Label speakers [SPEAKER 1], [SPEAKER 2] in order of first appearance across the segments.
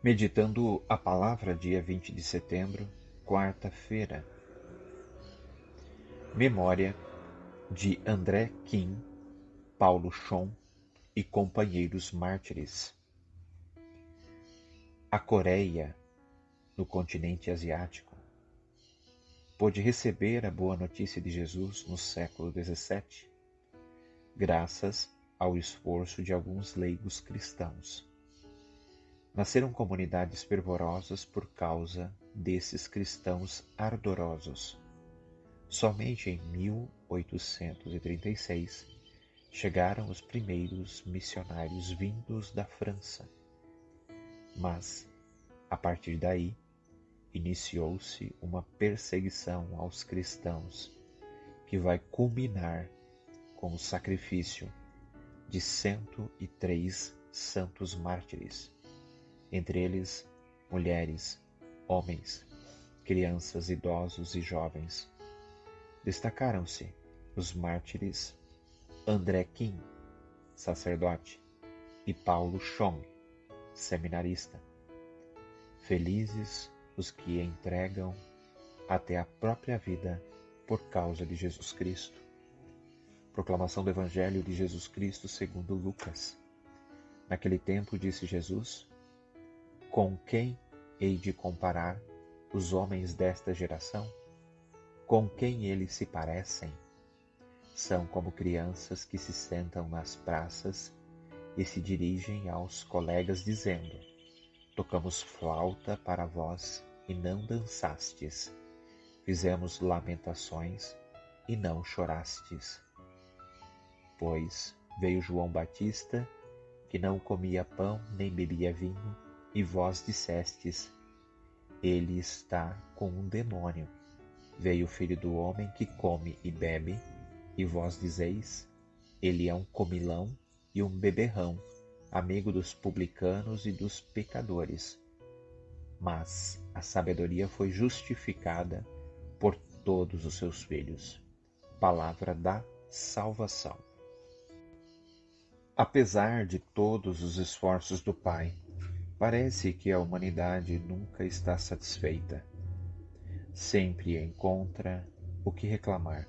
[SPEAKER 1] Meditando a palavra, dia 20 de setembro, quarta-feira. Memória de André Kim, Paulo Chon e companheiros mártires. A Coreia, no continente asiático, pôde receber a boa notícia de Jesus no século XVII, graças ao esforço de alguns leigos cristãos Nasceram comunidades fervorosas por causa desses cristãos ardorosos. Somente em 1836 chegaram os primeiros missionários vindos da França. Mas, a partir daí, iniciou-se uma perseguição aos cristãos que vai culminar com o sacrifício de 103 santos mártires entre eles mulheres, homens, crianças, idosos e jovens. Destacaram-se os mártires André Kim, sacerdote, e Paulo Chong, seminarista. Felizes os que entregam até a própria vida por causa de Jesus Cristo. Proclamação do Evangelho de Jesus Cristo segundo Lucas. Naquele tempo disse Jesus: com quem hei de comparar os homens desta geração? Com quem eles se parecem? São como crianças que se sentam nas praças e se dirigem aos colegas dizendo: Tocamos flauta para vós e não dançastes. Fizemos lamentações e não chorastes. Pois veio João Batista, que não comia pão nem bebia vinho, e vós dissestes: Ele está com um demônio. Veio o filho do homem que come e bebe, e vós dizeis: Ele é um comilão e um beberrão, amigo dos publicanos e dos pecadores. Mas a sabedoria foi justificada por todos os seus filhos. Palavra da salvação. Apesar de todos os esforços do Pai, Parece que a humanidade nunca está satisfeita. Sempre encontra o que reclamar.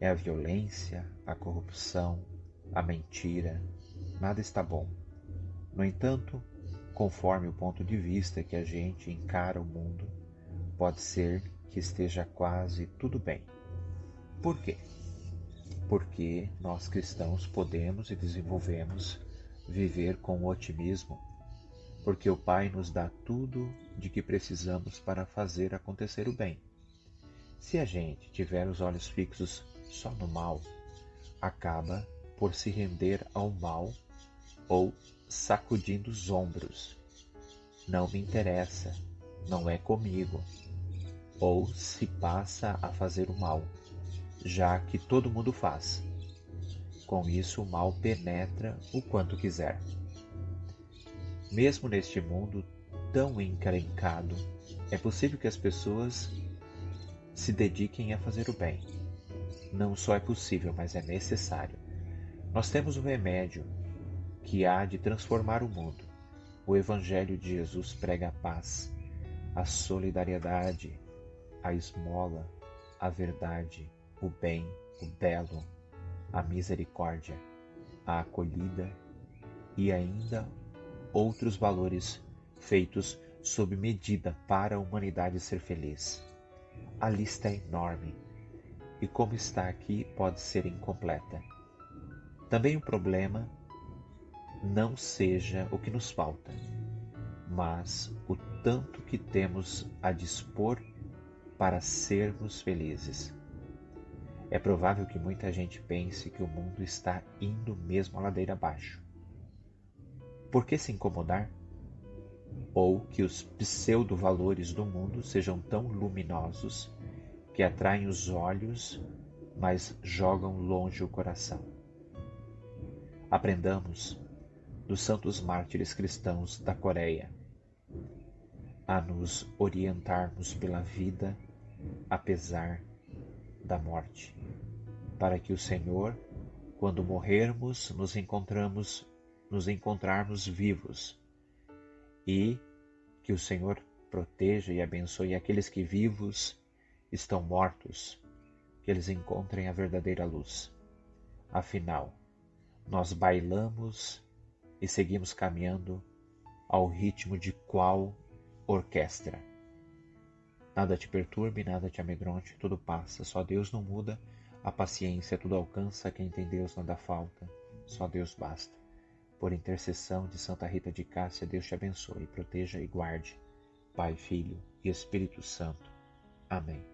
[SPEAKER 1] É a violência, a corrupção, a mentira. Nada está bom. No entanto, conforme o ponto de vista que a gente encara o mundo, pode ser que esteja quase tudo bem. Por quê? Porque nós cristãos podemos e desenvolvemos viver com otimismo porque o Pai nos dá tudo de que precisamos para fazer acontecer o bem. Se a gente tiver os olhos fixos só no mal, acaba por se render ao mal ou sacudindo os ombros. Não me interessa, não é comigo. Ou se passa a fazer o mal, já que todo mundo faz. Com isso, o mal penetra o quanto quiser. Mesmo neste mundo tão encrencado, é possível que as pessoas se dediquem a fazer o bem. Não só é possível, mas é necessário. Nós temos o um remédio que há de transformar o mundo. O Evangelho de Jesus prega a paz, a solidariedade, a esmola, a verdade, o bem, o belo, a misericórdia, a acolhida e ainda outros valores feitos sob medida para a humanidade ser feliz. A lista é enorme e, como está aqui, pode ser incompleta. Também o problema não seja o que nos falta, mas o tanto que temos a dispor para sermos felizes. É provável que muita gente pense que o mundo está indo mesmo a ladeira abaixo. Por que se incomodar? Ou que os pseudo-valores do mundo sejam tão luminosos que atraem os olhos, mas jogam longe o coração. Aprendamos dos santos mártires cristãos da Coreia a nos orientarmos pela vida apesar da morte, para que o Senhor, quando morrermos, nos encontramos nos encontrarmos vivos e Que o Senhor proteja e abençoe aqueles que vivos estão mortos, que eles encontrem a verdadeira luz. Afinal, nós bailamos e seguimos caminhando ao ritmo de qual orquestra? Nada te perturbe, nada te amedronte, tudo passa, só Deus não muda, a paciência tudo alcança, quem tem Deus nada falta, só Deus basta. Por intercessão de Santa Rita de Cássia, Deus te abençoe, proteja e guarde. Pai, Filho e Espírito Santo. Amém.